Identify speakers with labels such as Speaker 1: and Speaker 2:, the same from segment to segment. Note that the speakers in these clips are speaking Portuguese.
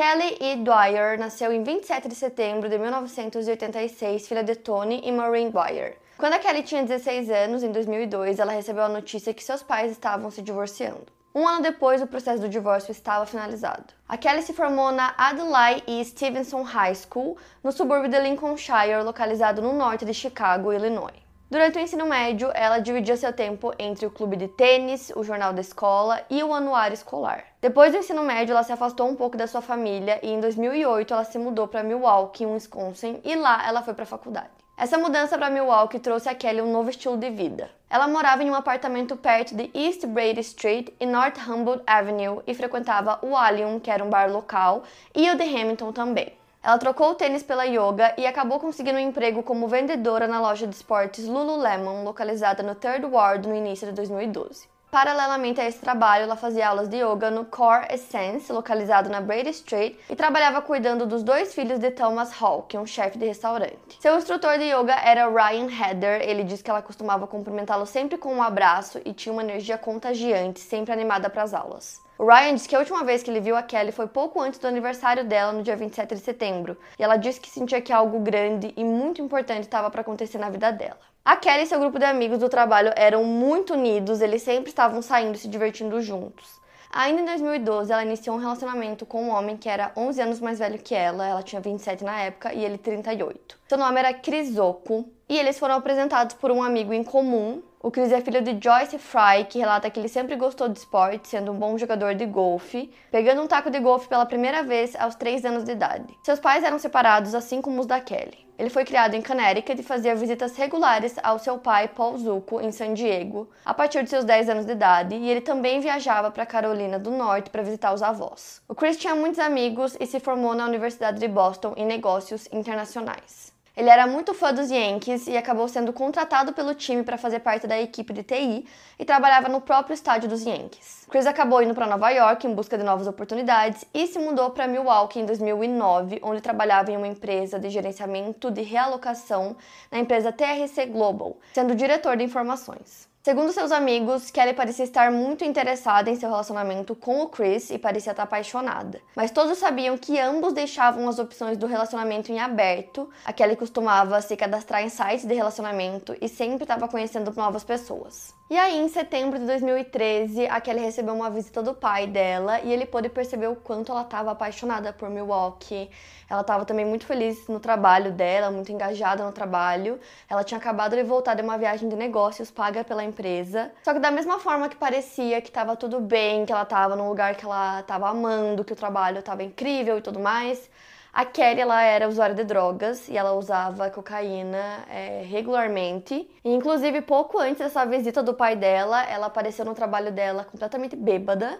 Speaker 1: Kelly E. Dwyer nasceu em 27 de setembro de 1986, filha de Tony e Maureen Dwyer. Quando a Kelly tinha 16 anos, em 2002, ela recebeu a notícia que seus pais estavam se divorciando. Um ano depois, o processo do divórcio estava finalizado. A Kelly se formou na Adlai E. Stevenson High School, no subúrbio de Lincolnshire, localizado no norte de Chicago, Illinois. Durante o ensino médio, ela dividia seu tempo entre o clube de tênis, o jornal da escola e o anuário escolar. Depois do ensino médio, ela se afastou um pouco da sua família e em 2008 ela se mudou para Milwaukee, Wisconsin, e lá ela foi para a faculdade. Essa mudança para Milwaukee trouxe a Kelly um novo estilo de vida. Ela morava em um apartamento perto de East Brady Street e North Humboldt Avenue e frequentava o Allium, que era um bar local, e o de Hamilton também. Ela trocou o tênis pela yoga e acabou conseguindo um emprego como vendedora na loja de esportes Lululemon, localizada no Third Ward no início de 2012. Paralelamente a esse trabalho, ela fazia aulas de yoga no Core Essence, localizado na Brady Street, e trabalhava cuidando dos dois filhos de Thomas Hall, que é um chefe de restaurante. Seu instrutor de yoga era Ryan Heather. Ele diz que ela costumava cumprimentá-lo sempre com um abraço e tinha uma energia contagiante, sempre animada para as aulas. O Ryan disse que a última vez que ele viu a Kelly foi pouco antes do aniversário dela, no dia 27 de setembro, e ela disse que sentia que algo grande e muito importante estava para acontecer na vida dela. A Kelly e seu grupo de amigos do trabalho eram muito unidos, eles sempre estavam saindo e se divertindo juntos. Ainda em 2012, ela iniciou um relacionamento com um homem que era 11 anos mais velho que ela, ela tinha 27 na época e ele 38. Seu nome era Crisoko e eles foram apresentados por um amigo em comum, o Chris é filho de Joyce Fry, que relata que ele sempre gostou de esporte, sendo um bom jogador de golfe, pegando um taco de golfe pela primeira vez aos 3 anos de idade. Seus pais eram separados, assim como os da Kelly. Ele foi criado em Connecticut e fazia visitas regulares ao seu pai, Paul Zucco, em San Diego, a partir de seus 10 anos de idade, e ele também viajava para Carolina do Norte para visitar os avós. O Chris tinha muitos amigos e se formou na Universidade de Boston em negócios internacionais. Ele era muito fã dos Yankees e acabou sendo contratado pelo time para fazer parte da equipe de TI e trabalhava no próprio estádio dos Yankees. Chris acabou indo para Nova York em busca de novas oportunidades e se mudou para Milwaukee em 2009, onde trabalhava em uma empresa de gerenciamento de realocação na empresa TRC Global, sendo diretor de informações. Segundo seus amigos, Kelly parecia estar muito interessada em seu relacionamento com o Chris e parecia estar apaixonada. Mas todos sabiam que ambos deixavam as opções do relacionamento em aberto. A Kelly costumava se cadastrar em sites de relacionamento e sempre estava conhecendo novas pessoas. E aí, em setembro de 2013, a Kelly recebeu uma visita do pai dela e ele pôde perceber o quanto ela estava apaixonada por Milwaukee. Ela estava também muito feliz no trabalho dela, muito engajada no trabalho. Ela tinha acabado de voltar de uma viagem de negócios paga pela empresa. Só que da mesma forma que parecia que estava tudo bem, que ela estava num lugar que ela estava amando, que o trabalho estava incrível e tudo mais, a Kelly ela era usuária de drogas e ela usava cocaína é, regularmente. E, inclusive, pouco antes dessa visita do pai dela, ela apareceu no trabalho dela completamente bêbada.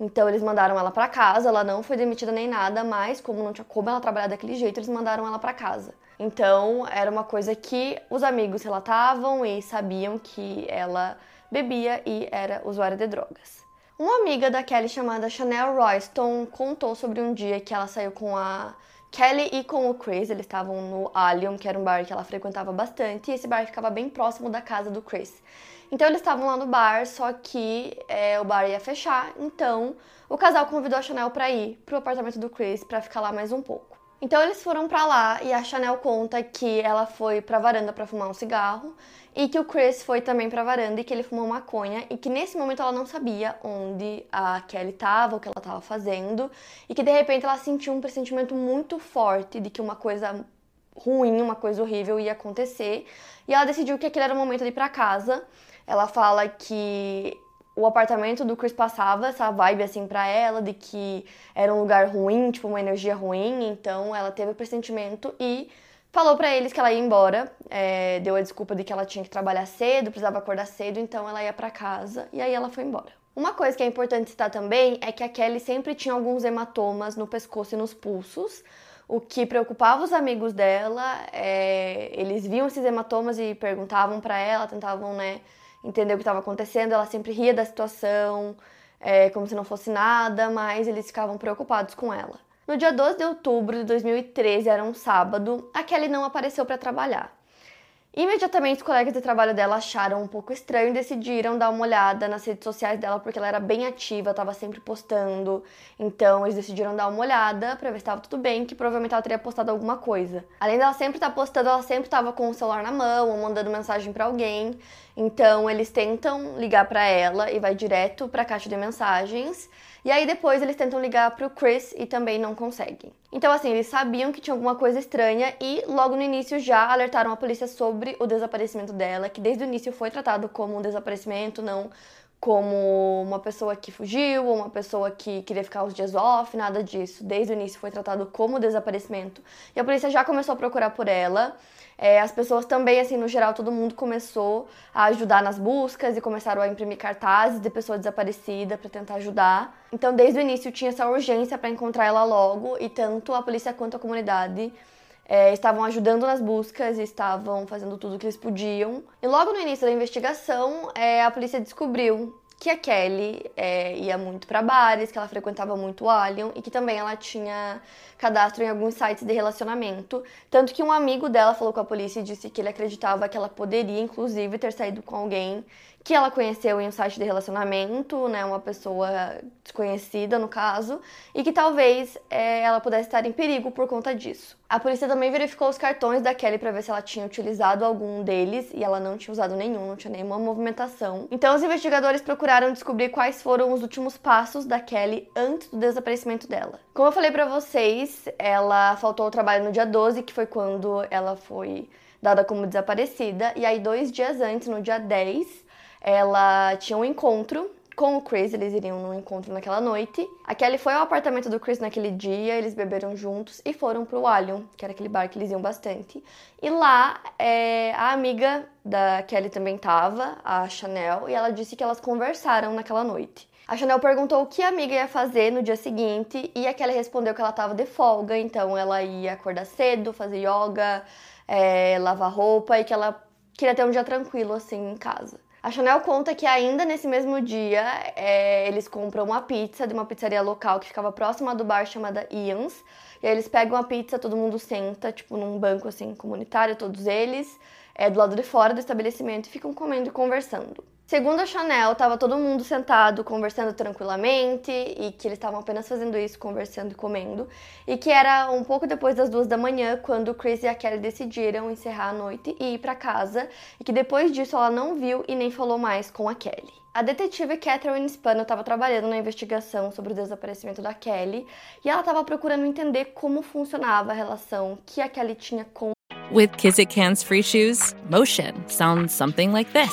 Speaker 1: Então eles mandaram ela para casa, ela não foi demitida nem nada, mas como não tinha como ela trabalhar daquele jeito, eles mandaram ela para casa. Então era uma coisa que os amigos relatavam e sabiam que ela bebia e era usuária de drogas. Uma amiga da Kelly chamada Chanel Royston contou sobre um dia que ela saiu com a Kelly e com o Chris, eles estavam no Allium, que era um bar que ela frequentava bastante, e esse bar ficava bem próximo da casa do Chris. Então eles estavam lá no bar, só que é, o bar ia fechar, então o casal convidou a Chanel para ir pro apartamento do Chris para ficar lá mais um pouco. Então eles foram para lá e a Chanel conta que ela foi pra varanda para fumar um cigarro e que o Chris foi também pra varanda e que ele fumou maconha e que nesse momento ela não sabia onde a Kelly tava, o que ela tava fazendo e que de repente ela sentiu um pressentimento muito forte de que uma coisa ruim, uma coisa horrível ia acontecer e ela decidiu que aquele era o momento de ir para casa. Ela fala que o apartamento do Chris passava essa vibe assim para ela de que era um lugar ruim, tipo uma energia ruim, então ela teve o pressentimento e falou para eles que ela ia embora, é, deu a desculpa de que ela tinha que trabalhar cedo, precisava acordar cedo, então ela ia para casa e aí ela foi embora. Uma coisa que é importante citar também é que a Kelly sempre tinha alguns hematomas no pescoço e nos pulsos, o que preocupava os amigos dela. É, eles viam esses hematomas e perguntavam para ela, tentavam né, entender o que estava acontecendo. Ela sempre ria da situação, é, como se não fosse nada, mas eles ficavam preocupados com ela. No dia 12 de outubro de 2013, era um sábado, a Kelly não apareceu para trabalhar. Imediatamente, os colegas de trabalho dela acharam um pouco estranho e decidiram dar uma olhada nas redes sociais dela, porque ela era bem ativa, estava sempre postando. Então, eles decidiram dar uma olhada para ver se estava tudo bem, que provavelmente ela teria postado alguma coisa. Além dela sempre estar tá postando, ela sempre estava com o celular na mão ou mandando mensagem para alguém. Então, eles tentam ligar para ela e vai direto para a caixa de mensagens. E aí depois eles tentam ligar pro Chris e também não conseguem. Então assim, eles sabiam que tinha alguma coisa estranha e logo no início já alertaram a polícia sobre o desaparecimento dela, que desde o início foi tratado como um desaparecimento, não como uma pessoa que fugiu ou uma pessoa que queria ficar os dias off, nada disso. Desde o início foi tratado como desaparecimento. E a polícia já começou a procurar por ela. É, as pessoas também, assim, no geral, todo mundo começou a ajudar nas buscas e começaram a imprimir cartazes de pessoa desaparecida para tentar ajudar. Então, desde o início tinha essa urgência para encontrar ela logo e tanto a polícia quanto a comunidade é, estavam ajudando nas buscas e estavam fazendo tudo o que eles podiam. E logo no início da investigação, é, a polícia descobriu que a Kelly é, ia muito para bares, que ela frequentava muito o Alien e que também ela tinha cadastro em alguns sites de relacionamento. Tanto que um amigo dela falou com a polícia e disse que ele acreditava que ela poderia, inclusive, ter saído com alguém que ela conheceu em um site de relacionamento, né, uma pessoa desconhecida no caso, e que talvez é, ela pudesse estar em perigo por conta disso. A polícia também verificou os cartões da Kelly para ver se ela tinha utilizado algum deles e ela não tinha usado nenhum, não tinha nenhuma movimentação. Então os investigadores procuraram descobrir quais foram os últimos passos da Kelly antes do desaparecimento dela. Como eu falei para vocês, ela faltou ao trabalho no dia 12, que foi quando ela foi dada como desaparecida, e aí dois dias antes, no dia 10, ela tinha um encontro com o Chris, eles iriam num encontro naquela noite. A Kelly foi ao apartamento do Chris naquele dia, eles beberam juntos e foram pro Allium, que era aquele bar que eles iam bastante. E lá, é, a amiga da Kelly também tava, a Chanel, e ela disse que elas conversaram naquela noite. A Chanel perguntou o que a amiga ia fazer no dia seguinte e a Kelly respondeu que ela tava de folga, então ela ia acordar cedo, fazer yoga, é, lavar roupa e que ela queria ter um dia tranquilo assim em casa. A Chanel conta que ainda nesse mesmo dia é, eles compram uma pizza de uma pizzaria local que ficava próxima do bar chamada Ian's. E aí eles pegam a pizza, todo mundo senta, tipo num banco assim comunitário, todos eles, é, do lado de fora do estabelecimento e ficam comendo e conversando. Segundo a Chanel, estava todo mundo sentado conversando tranquilamente e que eles estavam apenas fazendo isso, conversando e comendo. E que era um pouco depois das duas da manhã quando Chris e a Kelly decidiram encerrar a noite e ir para casa. E que depois disso ela não viu e nem falou mais com a Kelly. A detetive Catherine Spano estava trabalhando na investigação sobre o desaparecimento da Kelly e ela estava procurando entender como funcionava a relação que a Kelly tinha com.
Speaker 2: With Kizik hands free shoes, motion sounds something like this.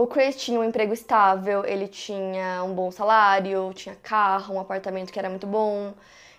Speaker 1: O Chris tinha um emprego estável, ele tinha um bom salário, tinha carro, um apartamento que era muito bom,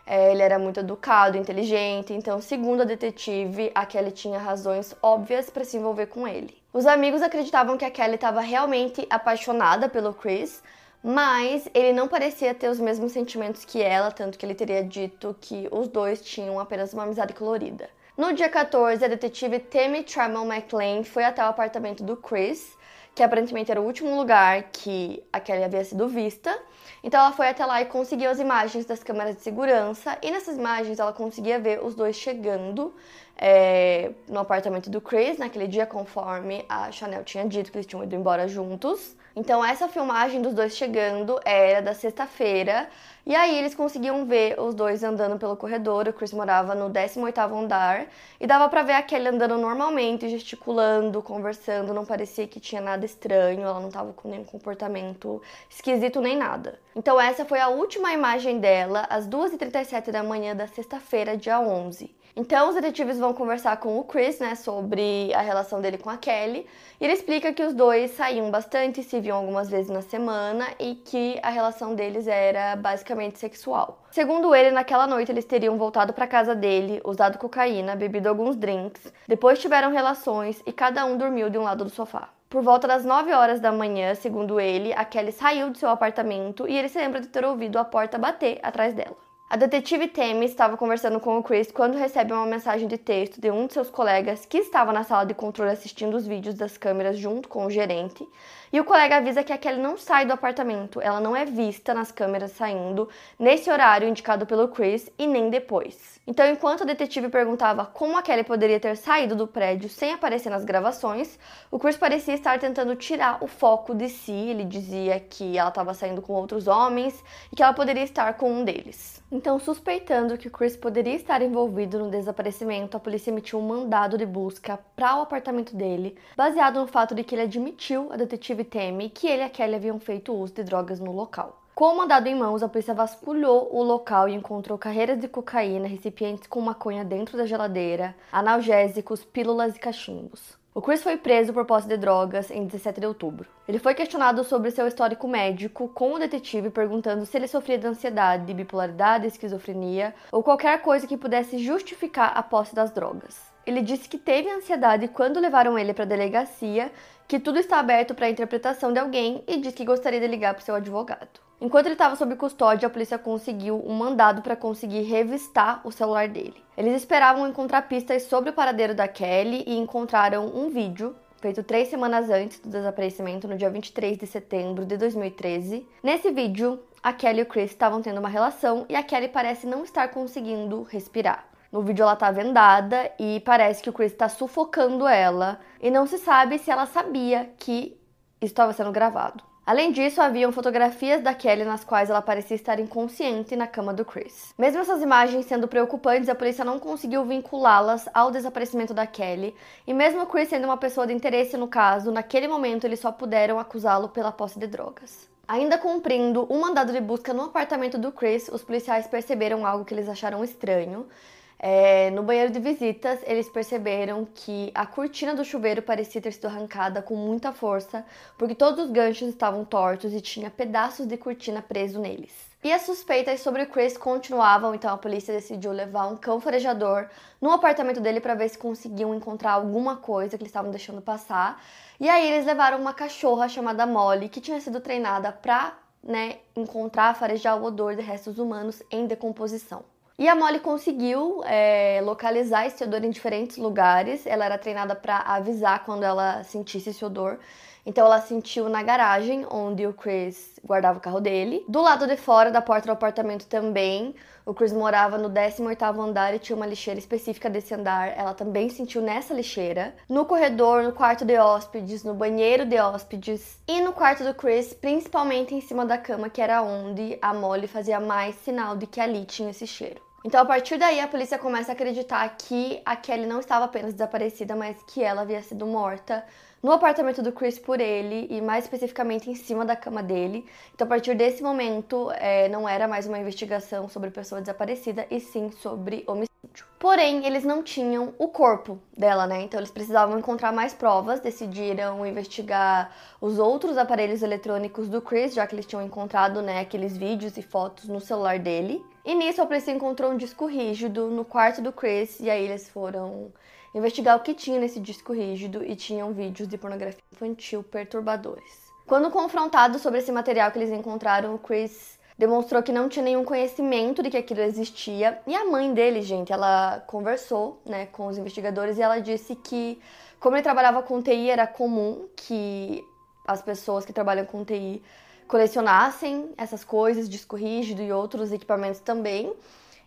Speaker 1: é, ele era muito educado, inteligente. Então, segundo a detetive, a Kelly tinha razões óbvias para se envolver com ele. Os amigos acreditavam que a Kelly estava realmente apaixonada pelo Chris, mas ele não parecia ter os mesmos sentimentos que ela, tanto que ele teria dito que os dois tinham apenas uma amizade colorida. No dia 14, a detetive Tammy Trammell McLean foi até o apartamento do Chris que aparentemente era o último lugar que a Kelly havia sido vista. Então ela foi até lá e conseguiu as imagens das câmeras de segurança, e nessas imagens ela conseguia ver os dois chegando é, no apartamento do Chris naquele dia, conforme a Chanel tinha dito que eles tinham ido embora juntos. Então essa filmagem dos dois chegando era da sexta-feira, e aí eles conseguiam ver os dois andando pelo corredor. O Chris morava no 18º andar e dava para ver a Kelly andando normalmente, gesticulando, conversando, não parecia que tinha nada estranho, ela não tava com nenhum comportamento esquisito nem nada. Então essa foi a última imagem dela às 2h37 da manhã da sexta-feira, dia 11. Então os detetives vão conversar com o Chris, né, sobre a relação dele com a Kelly, e ele explica que os dois saíam bastante, se viam algumas vezes na semana e que a relação deles era basicamente sexual. Segundo ele, naquela noite eles teriam voltado para casa dele, usado cocaína, bebido alguns drinks, depois tiveram relações e cada um dormiu de um lado do sofá. Por volta das 9 horas da manhã, segundo ele, a Kelly saiu de seu apartamento e ele se lembra de ter ouvido a porta bater atrás dela. A detetive Tammy estava conversando com o Chris quando recebe uma mensagem de texto de um de seus colegas que estava na sala de controle assistindo os vídeos das câmeras junto com o gerente. E o colega avisa que a Kelly não sai do apartamento, ela não é vista nas câmeras saindo nesse horário indicado pelo Chris e nem depois. Então, enquanto o detetive perguntava como a Kelly poderia ter saído do prédio sem aparecer nas gravações, o Chris parecia estar tentando tirar o foco de si. Ele dizia que ela estava saindo com outros homens e que ela poderia estar com um deles. Então, suspeitando que Chris poderia estar envolvido no desaparecimento, a polícia emitiu um mandado de busca para o apartamento dele, baseado no fato de que ele admitiu a detetive Tammy que ele e a Kelly haviam feito uso de drogas no local. Com o mandado em mãos, a polícia vasculhou o local e encontrou carreiras de cocaína, recipientes com maconha dentro da geladeira, analgésicos, pílulas e cachimbos. O Chris foi preso por posse de drogas em 17 de outubro. Ele foi questionado sobre seu histórico médico com o detetive perguntando se ele sofria de ansiedade, bipolaridade, esquizofrenia ou qualquer coisa que pudesse justificar a posse das drogas. Ele disse que teve ansiedade quando levaram ele para a delegacia, que tudo está aberto para a interpretação de alguém e disse que gostaria de ligar para seu advogado. Enquanto ele estava sob custódia, a polícia conseguiu um mandado para conseguir revistar o celular dele. Eles esperavam encontrar pistas sobre o paradeiro da Kelly e encontraram um vídeo feito três semanas antes do desaparecimento, no dia 23 de setembro de 2013. Nesse vídeo, a Kelly e o Chris estavam tendo uma relação e a Kelly parece não estar conseguindo respirar. No vídeo ela tá vendada e parece que o Chris está sufocando ela e não se sabe se ela sabia que estava sendo gravado. Além disso, haviam fotografias da Kelly nas quais ela parecia estar inconsciente na cama do Chris. Mesmo essas imagens sendo preocupantes, a polícia não conseguiu vinculá-las ao desaparecimento da Kelly, e mesmo o Chris sendo uma pessoa de interesse no caso, naquele momento eles só puderam acusá-lo pela posse de drogas. Ainda cumprindo um mandado de busca no apartamento do Chris, os policiais perceberam algo que eles acharam estranho. É, no banheiro de visitas, eles perceberam que a cortina do chuveiro parecia ter sido arrancada com muita força, porque todos os ganchos estavam tortos e tinha pedaços de cortina preso neles. E as suspeitas sobre o Chris continuavam, então a polícia decidiu levar um cão farejador no apartamento dele para ver se conseguiam encontrar alguma coisa que eles estavam deixando passar. E aí eles levaram uma cachorra chamada Molly, que tinha sido treinada para né, encontrar, farejar o odor de restos humanos em decomposição. E a Molly conseguiu é, localizar esse odor em diferentes lugares. Ela era treinada para avisar quando ela sentisse esse odor. Então ela sentiu na garagem, onde o Chris guardava o carro dele. Do lado de fora da porta do apartamento também. O Chris morava no 18º andar e tinha uma lixeira específica desse andar. Ela também sentiu nessa lixeira. No corredor, no quarto de hóspedes, no banheiro de hóspedes e no quarto do Chris, principalmente em cima da cama, que era onde a Molly fazia mais sinal de que ali tinha esse cheiro. Então, a partir daí, a polícia começa a acreditar que a Kelly não estava apenas desaparecida, mas que ela havia sido morta no apartamento do Chris por ele e mais especificamente em cima da cama dele. Então, a partir desse momento, é, não era mais uma investigação sobre pessoa desaparecida e sim sobre homicídio. Porém, eles não tinham o corpo dela, né? Então, eles precisavam encontrar mais provas. Decidiram investigar os outros aparelhos eletrônicos do Chris, já que eles tinham encontrado, né, aqueles vídeos e fotos no celular dele. E nisso a polícia encontrou um disco rígido no quarto do Chris e aí eles foram investigar o que tinha nesse disco rígido e tinham vídeos de pornografia infantil perturbadores. Quando confrontado sobre esse material que eles encontraram, o Chris demonstrou que não tinha nenhum conhecimento de que aquilo existia. E a mãe dele, gente, ela conversou, né, com os investigadores e ela disse que como ele trabalhava com TI, era comum que as pessoas que trabalham com TI colecionassem essas coisas, disco rígido e outros equipamentos também.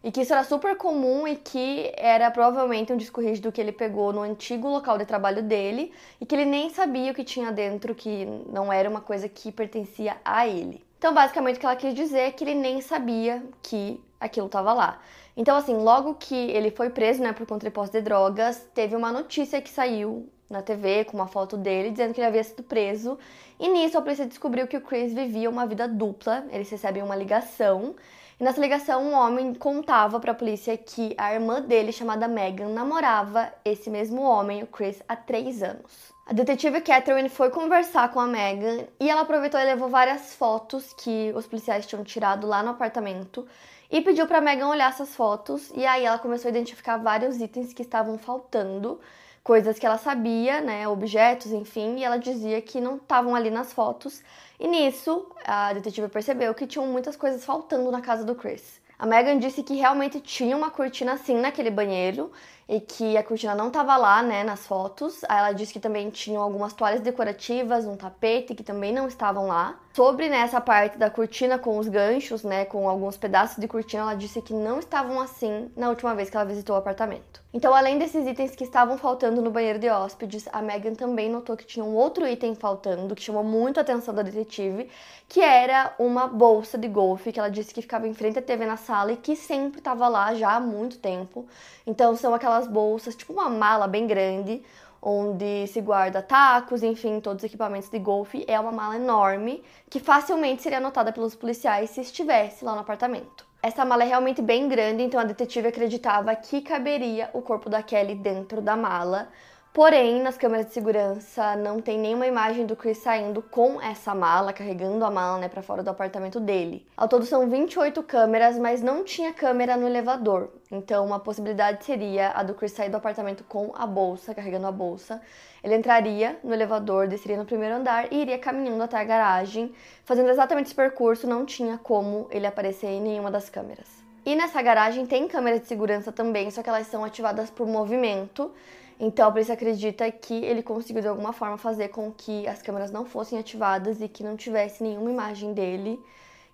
Speaker 1: E que isso era super comum e que era provavelmente um disco rígido que ele pegou no antigo local de trabalho dele e que ele nem sabia o que tinha dentro, que não era uma coisa que pertencia a ele. Então, basicamente, o que ela quis dizer é que ele nem sabia que aquilo estava lá. Então, assim, logo que ele foi preso, né, por posse de drogas, teve uma notícia que saiu na TV com uma foto dele dizendo que ele havia sido preso. E nisso a polícia descobriu que o Chris vivia uma vida dupla. Eles recebem uma ligação E nessa ligação, um homem contava para a polícia que a irmã dele, chamada Megan, namorava esse mesmo homem, o Chris, há três anos. A detetive Catherine foi conversar com a Megan e ela aproveitou e levou várias fotos que os policiais tinham tirado lá no apartamento e pediu para Megan olhar essas fotos. E aí ela começou a identificar vários itens que estavam faltando coisas que ela sabia, né, objetos, enfim, e ela dizia que não estavam ali nas fotos. E nisso, a detetive percebeu que tinham muitas coisas faltando na casa do Chris. A Megan disse que realmente tinha uma cortina assim naquele banheiro e que a cortina não estava lá, né, nas fotos. Aí ela disse que também tinham algumas toalhas decorativas, um tapete que também não estavam lá. Sobre né, parte da cortina com os ganchos, né, com alguns pedaços de cortina, ela disse que não estavam assim na última vez que ela visitou o apartamento. Então, além desses itens que estavam faltando no banheiro de hóspedes, a Megan também notou que tinha um outro item faltando que chamou muito a atenção da detetive, que era uma bolsa de golfe que ela disse que ficava em frente à TV na sala e que sempre estava lá já há muito tempo. Então, são aquelas bolsas, tipo uma mala bem grande, onde se guarda tacos, enfim, todos os equipamentos de golfe. É uma mala enorme que facilmente seria notada pelos policiais se estivesse lá no apartamento. Essa mala é realmente bem grande, então a detetive acreditava que caberia o corpo da Kelly dentro da mala. Porém, nas câmeras de segurança não tem nenhuma imagem do Chris saindo com essa mala, carregando a mala né, para fora do apartamento dele. Ao todo são 28 câmeras, mas não tinha câmera no elevador. Então, uma possibilidade seria a do Chris sair do apartamento com a bolsa, carregando a bolsa. Ele entraria no elevador, desceria no primeiro andar e iria caminhando até a garagem, fazendo exatamente esse percurso. Não tinha como ele aparecer em nenhuma das câmeras. E nessa garagem tem câmeras de segurança também, só que elas são ativadas por movimento. Então a polícia acredita que ele conseguiu de alguma forma fazer com que as câmeras não fossem ativadas e que não tivesse nenhuma imagem dele,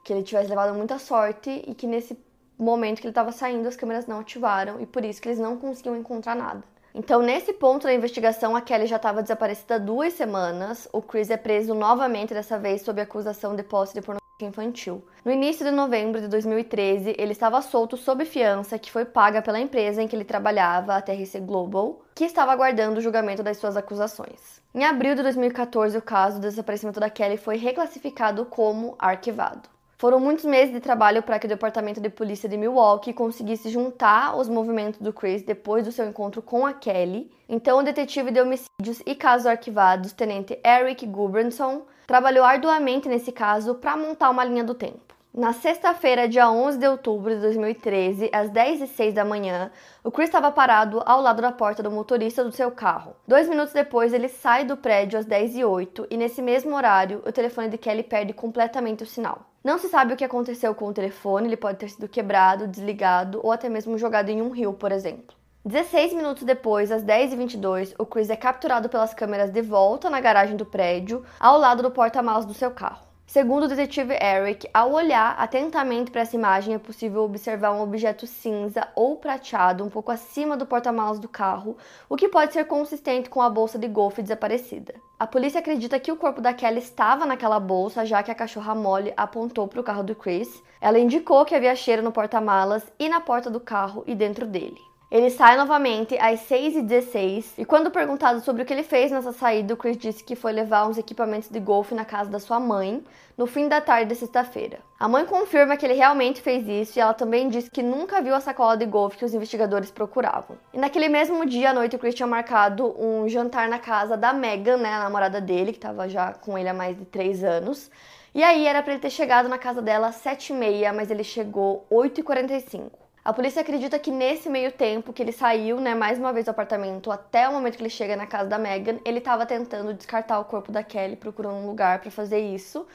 Speaker 1: que ele tivesse levado muita sorte e que nesse momento que ele estava saindo as câmeras não ativaram e por isso que eles não conseguiam encontrar nada. Então, nesse ponto da investigação, a Kelly já estava desaparecida há duas semanas. O Chris é preso novamente, dessa vez sob acusação de posse de pornografia infantil. No início de novembro de 2013, ele estava solto sob fiança que foi paga pela empresa em que ele trabalhava, a TRC Global, que estava aguardando o julgamento das suas acusações. Em abril de 2014, o caso do desaparecimento da Kelly foi reclassificado como arquivado. Foram muitos meses de trabalho para que o Departamento de Polícia de Milwaukee conseguisse juntar aos movimentos do Chris depois do seu encontro com a Kelly. Então, o detetive de homicídios e casos arquivados, tenente Eric Gubranson, trabalhou arduamente nesse caso para montar uma linha do tempo. Na sexta-feira, dia 11 de outubro de 2013, às 10 e 06 da manhã, o Chris estava parado ao lado da porta do motorista do seu carro. Dois minutos depois, ele sai do prédio às 10 e 08 e nesse mesmo horário, o telefone de Kelly perde completamente o sinal. Não se sabe o que aconteceu com o telefone, ele pode ter sido quebrado, desligado ou até mesmo jogado em um rio, por exemplo. 16 minutos depois, às 10h22, o Chris é capturado pelas câmeras de volta na garagem do prédio, ao lado do porta-malas do seu carro. Segundo o detetive Eric, ao olhar atentamente para essa imagem, é possível observar um objeto cinza ou prateado um pouco acima do porta-malas do carro, o que pode ser consistente com a bolsa de golfe desaparecida. A polícia acredita que o corpo da Kelly estava naquela bolsa, já que a cachorra Molly apontou para o carro do Chris. Ela indicou que havia cheiro no porta-malas e na porta do carro e dentro dele. Ele sai novamente às 6h16 e, quando perguntado sobre o que ele fez nessa saída, o Chris disse que foi levar uns equipamentos de golfe na casa da sua mãe no fim da tarde de sexta-feira. A mãe confirma que ele realmente fez isso e ela também disse que nunca viu a sacola de golfe que os investigadores procuravam. E naquele mesmo dia à noite, o Chris tinha marcado um jantar na casa da Megan, né, a namorada dele, que estava já com ele há mais de 3 anos. E aí era para ele ter chegado na casa dela às 7h30, mas ele chegou 8h45. A polícia acredita que nesse meio tempo que ele saiu, né, mais uma vez do apartamento, até o momento que ele chega na casa da Megan, ele estava tentando descartar o corpo da Kelly, procurando um lugar para fazer isso.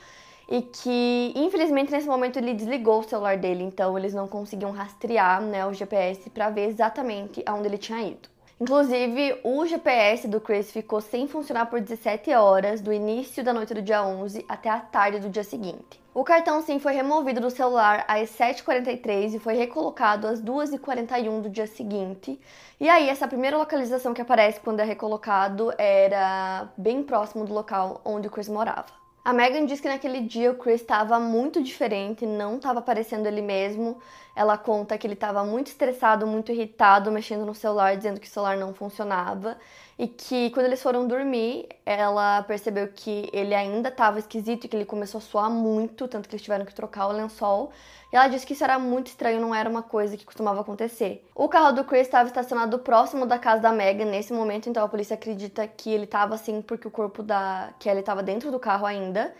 Speaker 1: E que, infelizmente, nesse momento ele desligou o celular dele, então eles não conseguiam rastrear né, o GPS para ver exatamente aonde ele tinha ido. Inclusive, o GPS do Chris ficou sem funcionar por 17 horas, do início da noite do dia 11 até a tarde do dia seguinte. O cartão sim foi removido do celular às 7h43 e foi recolocado às 2h41 do dia seguinte. E aí, essa primeira localização que aparece quando é recolocado era bem próximo do local onde o Chris morava. A Megan diz que naquele dia o Chris estava muito diferente, não estava parecendo ele mesmo. Ela conta que ele estava muito estressado, muito irritado, mexendo no celular, dizendo que o celular não funcionava. E que quando eles foram dormir, ela percebeu que ele ainda estava esquisito e que ele começou a suar muito, tanto que eles tiveram que trocar o lençol. E ela disse que isso era muito estranho, não era uma coisa que costumava acontecer. O carro do Chris estava estacionado próximo da casa da Megan nesse momento, então a polícia acredita que ele estava assim porque o corpo da Kelly estava dentro do carro ainda.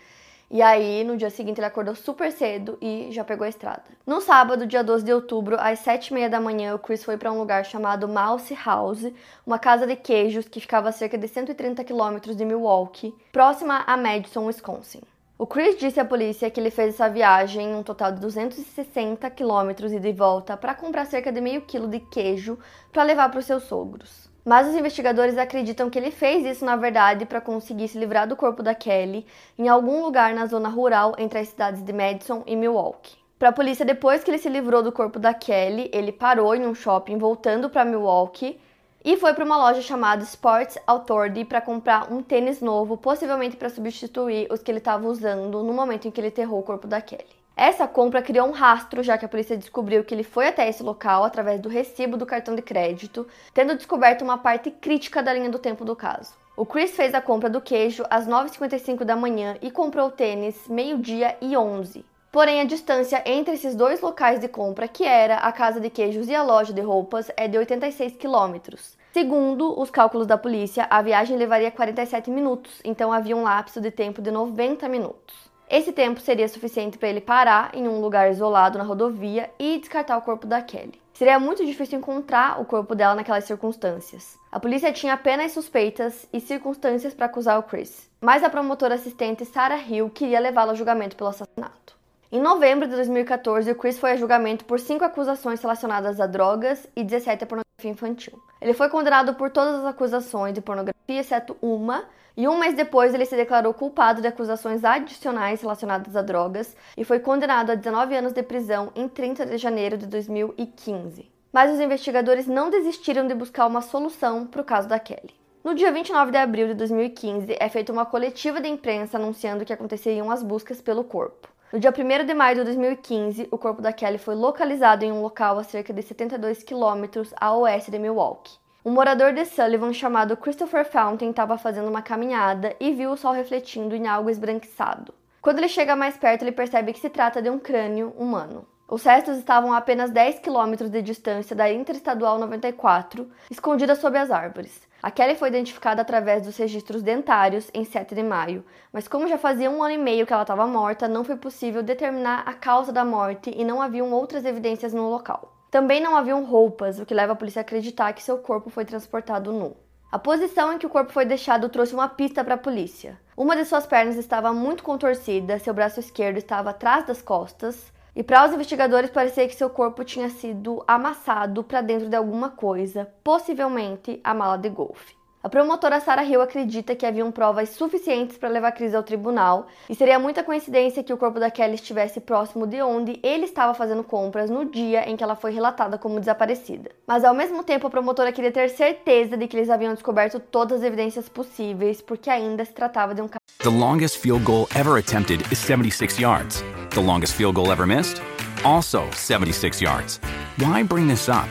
Speaker 1: E aí, no dia seguinte, ele acordou super cedo e já pegou a estrada. No sábado, dia 12 de outubro, às 7h30 da manhã, o Chris foi para um lugar chamado Mouse House, uma casa de queijos que ficava a cerca de 130 quilômetros de Milwaukee, próxima a Madison, Wisconsin. O Chris disse à polícia que ele fez essa viagem, um total de 260 quilômetros e de volta, para comprar cerca de meio quilo de queijo para levar para os seus sogros. Mas os investigadores acreditam que ele fez isso na verdade para conseguir se livrar do corpo da Kelly em algum lugar na zona rural entre as cidades de Madison e Milwaukee. Para a polícia, depois que ele se livrou do corpo da Kelly, ele parou em um shopping voltando para Milwaukee e foi para uma loja chamada Sports Authority para comprar um tênis novo, possivelmente para substituir os que ele estava usando no momento em que ele enterrou o corpo da Kelly. Essa compra criou um rastro, já que a polícia descobriu que ele foi até esse local através do recibo do cartão de crédito, tendo descoberto uma parte crítica da linha do tempo do caso. O Chris fez a compra do queijo às 9h55 da manhã e comprou o tênis meio-dia e 11. Porém, a distância entre esses dois locais de compra, que era a casa de queijos e a loja de roupas, é de 86 quilômetros. Segundo os cálculos da polícia, a viagem levaria 47 minutos, então havia um lapso de tempo de 90 minutos. Esse tempo seria suficiente para ele parar em um lugar isolado na rodovia e descartar o corpo da Kelly. Seria muito difícil encontrar o corpo dela naquelas circunstâncias. A polícia tinha apenas suspeitas e circunstâncias para acusar o Chris, mas a promotora assistente Sarah Hill queria levá-lo a julgamento pelo assassinato. Em novembro de 2014, o Chris foi a julgamento por cinco acusações relacionadas a drogas e 17 a pornografia infantil. Ele foi condenado por todas as acusações de pornografia, exceto uma, e um mês depois ele se declarou culpado de acusações adicionais relacionadas a drogas e foi condenado a 19 anos de prisão em 30 de janeiro de 2015. Mas os investigadores não desistiram de buscar uma solução para o caso da Kelly. No dia 29 de abril de 2015, é feita uma coletiva de imprensa anunciando que aconteceriam as buscas pelo corpo. No dia 1 de maio de 2015, o corpo da Kelly foi localizado em um local a cerca de 72 quilômetros a oeste de Milwaukee. Um morador de Sullivan chamado Christopher Fountain estava fazendo uma caminhada e viu o sol refletindo em algo esbranquiçado. Quando ele chega mais perto, ele percebe que se trata de um crânio humano. Os restos estavam a apenas 10 quilômetros de distância da Interestadual 94, escondida sob as árvores. A Kelly foi identificada através dos registros dentários em 7 de maio, mas como já fazia um ano e meio que ela estava morta, não foi possível determinar a causa da morte e não haviam outras evidências no local. Também não haviam roupas, o que leva a polícia a acreditar que seu corpo foi transportado nu. A posição em que o corpo foi deixado trouxe uma pista para a polícia. Uma de suas pernas estava muito contorcida, seu braço esquerdo estava atrás das costas, e para os investigadores parecia que seu corpo tinha sido amassado para dentro de alguma coisa, possivelmente a mala de golfe. A promotora Sarah Hill acredita que haviam provas suficientes para levar a crise ao tribunal e seria muita coincidência que o corpo da Kelly estivesse próximo de onde ele estava fazendo compras no dia em que ela foi relatada como desaparecida. Mas ao mesmo tempo, a promotora queria ter certeza de que eles haviam descoberto todas as evidências possíveis, porque ainda se tratava de um caso.
Speaker 3: The longest field goal ever attempted is 76 yards. The longest field goal ever missed? Also 76 yards. Why bring this up?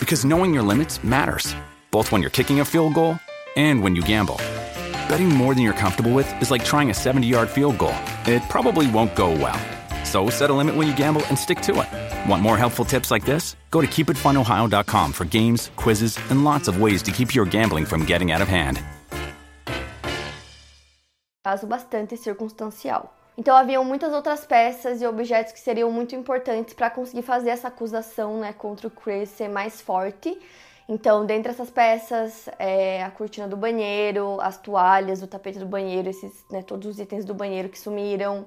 Speaker 3: Because knowing your limits matters, both when you're kicking a field goal and when you gamble. Betting more than you're comfortable with is like trying a 70 yard field goal. It probably won't go well. So set a limit when you gamble and stick to it. Want more helpful tips like this? Go to keepitfunohio.com for games, quizzes, and lots of ways to keep your gambling from getting out of hand.
Speaker 1: Caso bastante circunstancial. Então haviam muitas outras peças e objetos que seriam muito importantes para conseguir fazer essa acusação né, contra o Chris ser mais forte então, dentre essas peças, é, a cortina do banheiro, as toalhas, o tapete do banheiro, esses, né, todos os itens do banheiro que sumiram,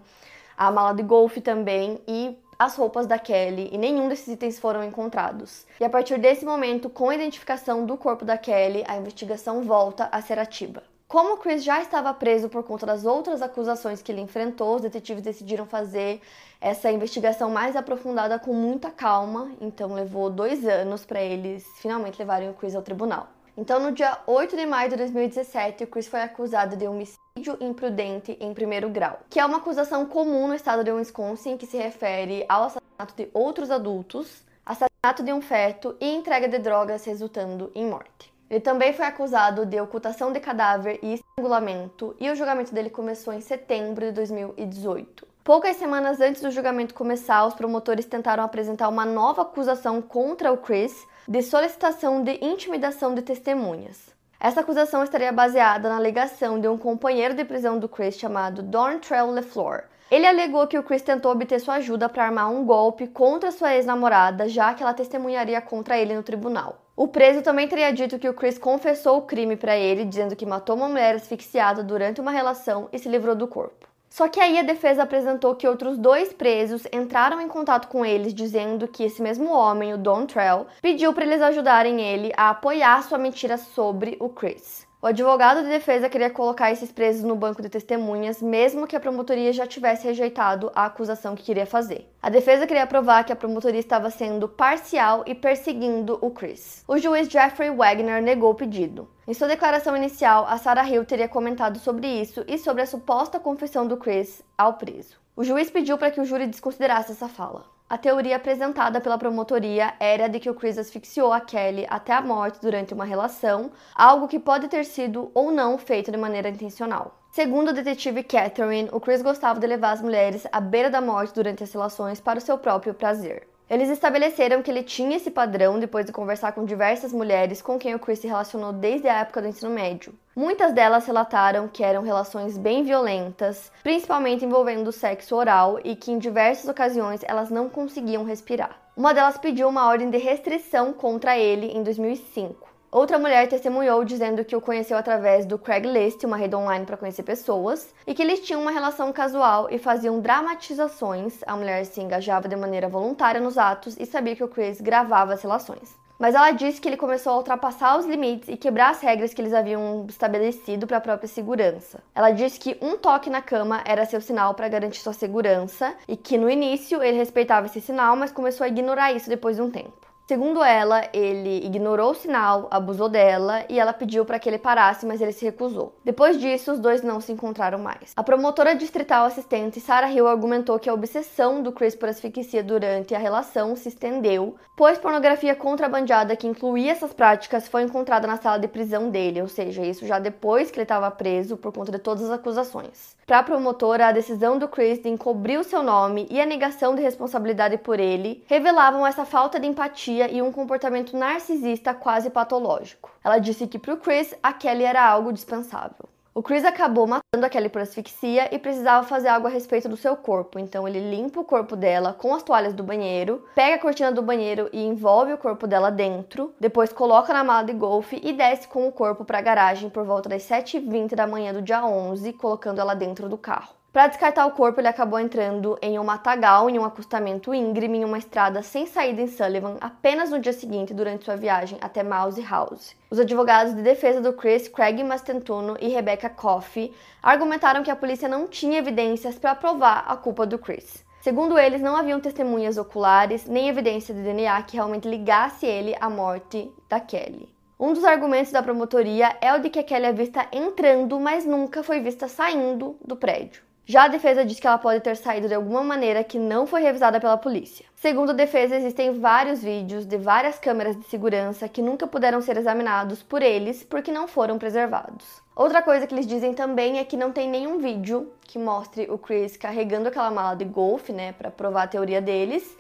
Speaker 1: a mala de golfe também e as roupas da Kelly, e nenhum desses itens foram encontrados. E a partir desse momento, com a identificação do corpo da Kelly, a investigação volta a ser ativa. Como Chris já estava preso por conta das outras acusações que ele enfrentou, os detetives decidiram fazer essa investigação mais aprofundada com muita calma, então levou dois anos para eles finalmente levarem o Chris ao tribunal. Então, no dia 8 de maio de 2017, o Chris foi acusado de homicídio imprudente em primeiro grau, que é uma acusação comum no estado de Wisconsin que se refere ao assassinato de outros adultos, assassinato de um feto e entrega de drogas resultando em morte. Ele também foi acusado de ocultação de cadáver e estrangulamento, e o julgamento dele começou em setembro de 2018. Poucas semanas antes do julgamento começar, os promotores tentaram apresentar uma nova acusação contra o Chris de solicitação de intimidação de testemunhas. Essa acusação estaria baseada na alegação de um companheiro de prisão do Chris chamado Dorntrell LeFleur. Ele alegou que o Chris tentou obter sua ajuda para armar um golpe contra sua ex-namorada, já que ela testemunharia contra ele no tribunal. O preso também teria dito que o Chris confessou o crime para ele, dizendo que matou uma mulher asfixiada durante uma relação e se livrou do corpo. Só que aí a defesa apresentou que outros dois presos entraram em contato com eles dizendo que esse mesmo homem, o Don Trell, pediu para eles ajudarem ele a apoiar sua mentira sobre o Chris. O advogado de defesa queria colocar esses presos no banco de testemunhas, mesmo que a promotoria já tivesse rejeitado a acusação que queria fazer. A defesa queria provar que a promotoria estava sendo parcial e perseguindo o Chris. O juiz Jeffrey Wagner negou o pedido. Em sua declaração inicial, a Sarah Hill teria comentado sobre isso e sobre a suposta confissão do Chris ao preso. O juiz pediu para que o júri desconsiderasse essa fala. A teoria apresentada pela promotoria era de que o Chris asfixiou a Kelly até a morte durante uma relação, algo que pode ter sido ou não feito de maneira intencional. Segundo o detetive Catherine, o Chris gostava de levar as mulheres à beira da morte durante as relações para o seu próprio prazer. Eles estabeleceram que ele tinha esse padrão depois de conversar com diversas mulheres com quem o Chris se relacionou desde a época do ensino médio. Muitas delas relataram que eram relações bem violentas, principalmente envolvendo sexo oral e que em diversas ocasiões elas não conseguiam respirar. Uma delas pediu uma ordem de restrição contra ele em 2005. Outra mulher testemunhou dizendo que o conheceu através do Craigslist, uma rede online para conhecer pessoas, e que eles tinham uma relação casual e faziam dramatizações. A mulher se engajava de maneira voluntária nos atos e sabia que o Chris gravava as relações. Mas ela disse que ele começou a ultrapassar os limites e quebrar as regras que eles haviam estabelecido para a própria segurança. Ela disse que um toque na cama era seu sinal para garantir sua segurança e que no início ele respeitava esse sinal, mas começou a ignorar isso depois de um tempo. Segundo ela, ele ignorou o sinal, abusou dela e ela pediu para que ele parasse, mas ele se recusou. Depois disso, os dois não se encontraram mais. A promotora distrital assistente Sarah Hill argumentou que a obsessão do Chris por asfixia durante a relação se estendeu, pois pornografia contrabandeada que incluía essas práticas foi encontrada na sala de prisão dele, ou seja, isso já depois que ele estava preso por conta de todas as acusações. Para a promotora, a decisão do Chris de encobrir o seu nome e a negação de responsabilidade por ele revelavam essa falta de empatia e um comportamento narcisista quase patológico. Ela disse que para o Chris, a Kelly era algo dispensável. O Chris acabou matando a Kelly por asfixia e precisava fazer algo a respeito do seu corpo, então ele limpa o corpo dela com as toalhas do banheiro, pega a cortina do banheiro e envolve o corpo dela dentro, depois coloca na mala de golfe e desce com o corpo para a garagem por volta das 7h20 da manhã do dia 11, colocando ela dentro do carro. Para descartar o corpo, ele acabou entrando em um matagal, em um acostamento íngreme, em uma estrada sem saída em Sullivan, apenas no dia seguinte, durante sua viagem até Mouse House. Os advogados de defesa do Chris, Craig Mastentuno e Rebecca Coffey, argumentaram que a polícia não tinha evidências para provar a culpa do Chris. Segundo eles, não haviam testemunhas oculares nem evidência de DNA que realmente ligasse ele à morte da Kelly. Um dos argumentos da promotoria é o de que a Kelly é vista entrando, mas nunca foi vista saindo do prédio. Já a defesa diz que ela pode ter saído de alguma maneira que não foi revisada pela polícia. Segundo a defesa, existem vários vídeos de várias câmeras de segurança que nunca puderam ser examinados por eles porque não foram preservados. Outra coisa que eles dizem também é que não tem nenhum vídeo que mostre o Chris carregando aquela mala de golfe, né, para provar a teoria deles.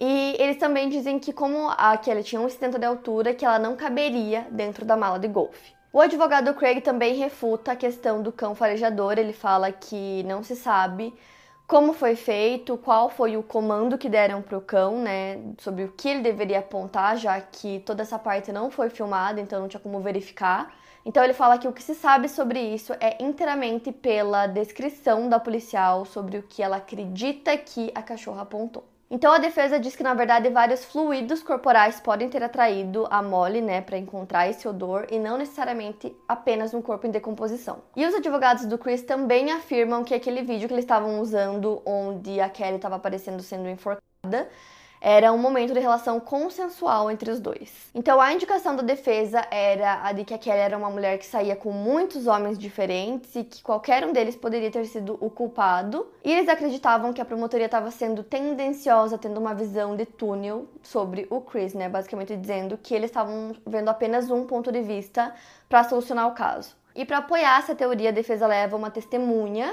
Speaker 1: E eles também dizem que como a Kelly tinha 1,70 de altura, que ela não caberia dentro da mala de golfe. O advogado Craig também refuta a questão do cão farejador. Ele fala que não se sabe como foi feito, qual foi o comando que deram para o cão, né, sobre o que ele deveria apontar, já que toda essa parte não foi filmada, então não tinha como verificar. Então ele fala que o que se sabe sobre isso é inteiramente pela descrição da policial sobre o que ela acredita que a cachorra apontou. Então a defesa diz que na verdade vários fluidos corporais podem ter atraído a Molly, né, para encontrar esse odor e não necessariamente apenas um corpo em decomposição. E os advogados do Chris também afirmam que aquele vídeo que eles estavam usando onde a Kelly estava aparecendo sendo enforcada era um momento de relação consensual entre os dois. Então a indicação da defesa era a de que a Kelly era uma mulher que saía com muitos homens diferentes e que qualquer um deles poderia ter sido o culpado. E eles acreditavam que a promotoria estava sendo tendenciosa, tendo uma visão de túnel sobre o Chris, né? Basicamente dizendo que eles estavam vendo apenas um ponto de vista para solucionar o caso. E para apoiar essa teoria, a defesa leva uma testemunha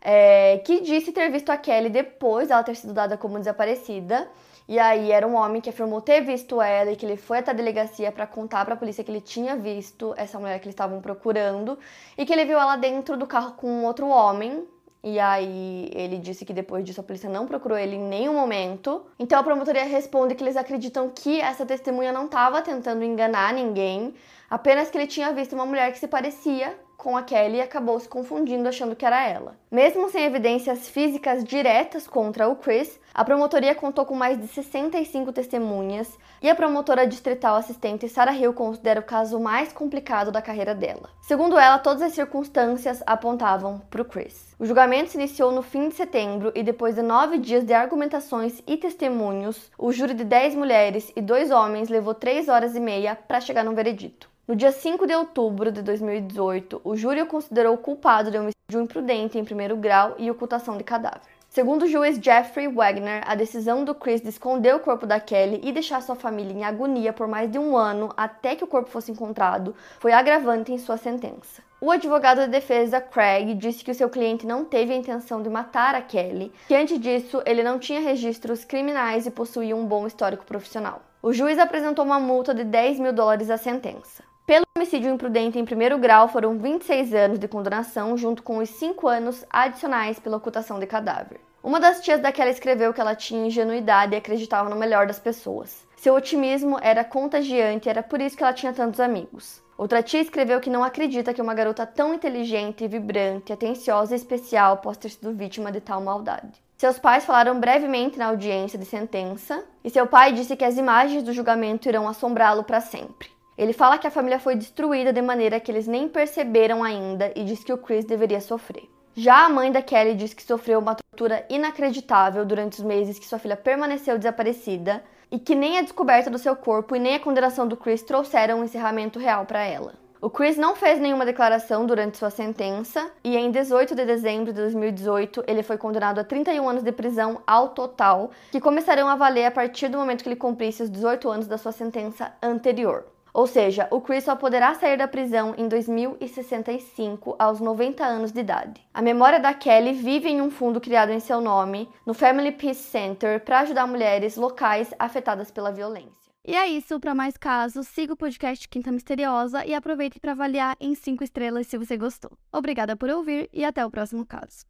Speaker 1: é, que disse ter visto a Kelly depois dela ter sido dada como desaparecida. E aí era um homem que afirmou ter visto ela e que ele foi até a delegacia para contar para a polícia que ele tinha visto essa mulher que eles estavam procurando e que ele viu ela dentro do carro com um outro homem. E aí ele disse que depois disso a polícia não procurou ele em nenhum momento. Então a promotoria responde que eles acreditam que essa testemunha não estava tentando enganar ninguém, apenas que ele tinha visto uma mulher que se parecia com a Kelly e acabou se confundindo achando que era ela. Mesmo sem evidências físicas diretas contra o Chris, a promotoria contou com mais de 65 testemunhas e a promotora distrital assistente Sarah Hill considera o caso mais complicado da carreira dela. Segundo ela, todas as circunstâncias apontavam para o Chris. O julgamento se iniciou no fim de setembro e depois de nove dias de argumentações e testemunhos, o júri de 10 mulheres e dois homens levou três horas e meia para chegar num veredito. No dia 5 de outubro de 2018, o júri o considerou culpado de homicídio imprudente em primeiro grau e ocultação de cadáver. Segundo o juiz Jeffrey Wagner, a decisão do Chris de esconder o corpo da Kelly e deixar sua família em agonia por mais de um ano até que o corpo fosse encontrado foi agravante em sua sentença. O advogado de defesa, Craig, disse que o seu cliente não teve a intenção de matar a Kelly, que antes disso ele não tinha registros criminais e possuía um bom histórico profissional. O juiz apresentou uma multa de 10 mil dólares à sentença. Pelo homicídio imprudente em primeiro grau, foram 26 anos de condenação, junto com os 5 anos adicionais pela ocultação de cadáver. Uma das tias daquela escreveu que ela tinha ingenuidade e acreditava no melhor das pessoas. Seu otimismo era contagiante e era por isso que ela tinha tantos amigos. Outra tia escreveu que não acredita que uma garota tão inteligente, vibrante, atenciosa e especial possa ter sido vítima de tal maldade. Seus pais falaram brevemente na audiência de sentença e seu pai disse que as imagens do julgamento irão assombrá-lo para sempre. Ele fala que a família foi destruída de maneira que eles nem perceberam ainda e diz que o Chris deveria sofrer. Já a mãe da Kelly diz que sofreu uma tortura inacreditável durante os meses que sua filha permaneceu desaparecida e que nem a descoberta do seu corpo e nem a condenação do Chris trouxeram um encerramento real para ela. O Chris não fez nenhuma declaração durante sua sentença e em 18 de dezembro de 2018 ele foi condenado a 31 anos de prisão ao total, que começarão a valer a partir do momento que ele cumprisse os 18 anos da sua sentença anterior. Ou seja, o Chris só poderá sair da prisão em 2065, aos 90 anos de idade. A memória da Kelly vive em um fundo criado em seu nome, no Family Peace Center, para ajudar mulheres locais afetadas pela violência.
Speaker 4: E é isso, para mais casos, siga o podcast Quinta Misteriosa e aproveite para avaliar em 5 estrelas se você gostou. Obrigada por ouvir e até o próximo caso.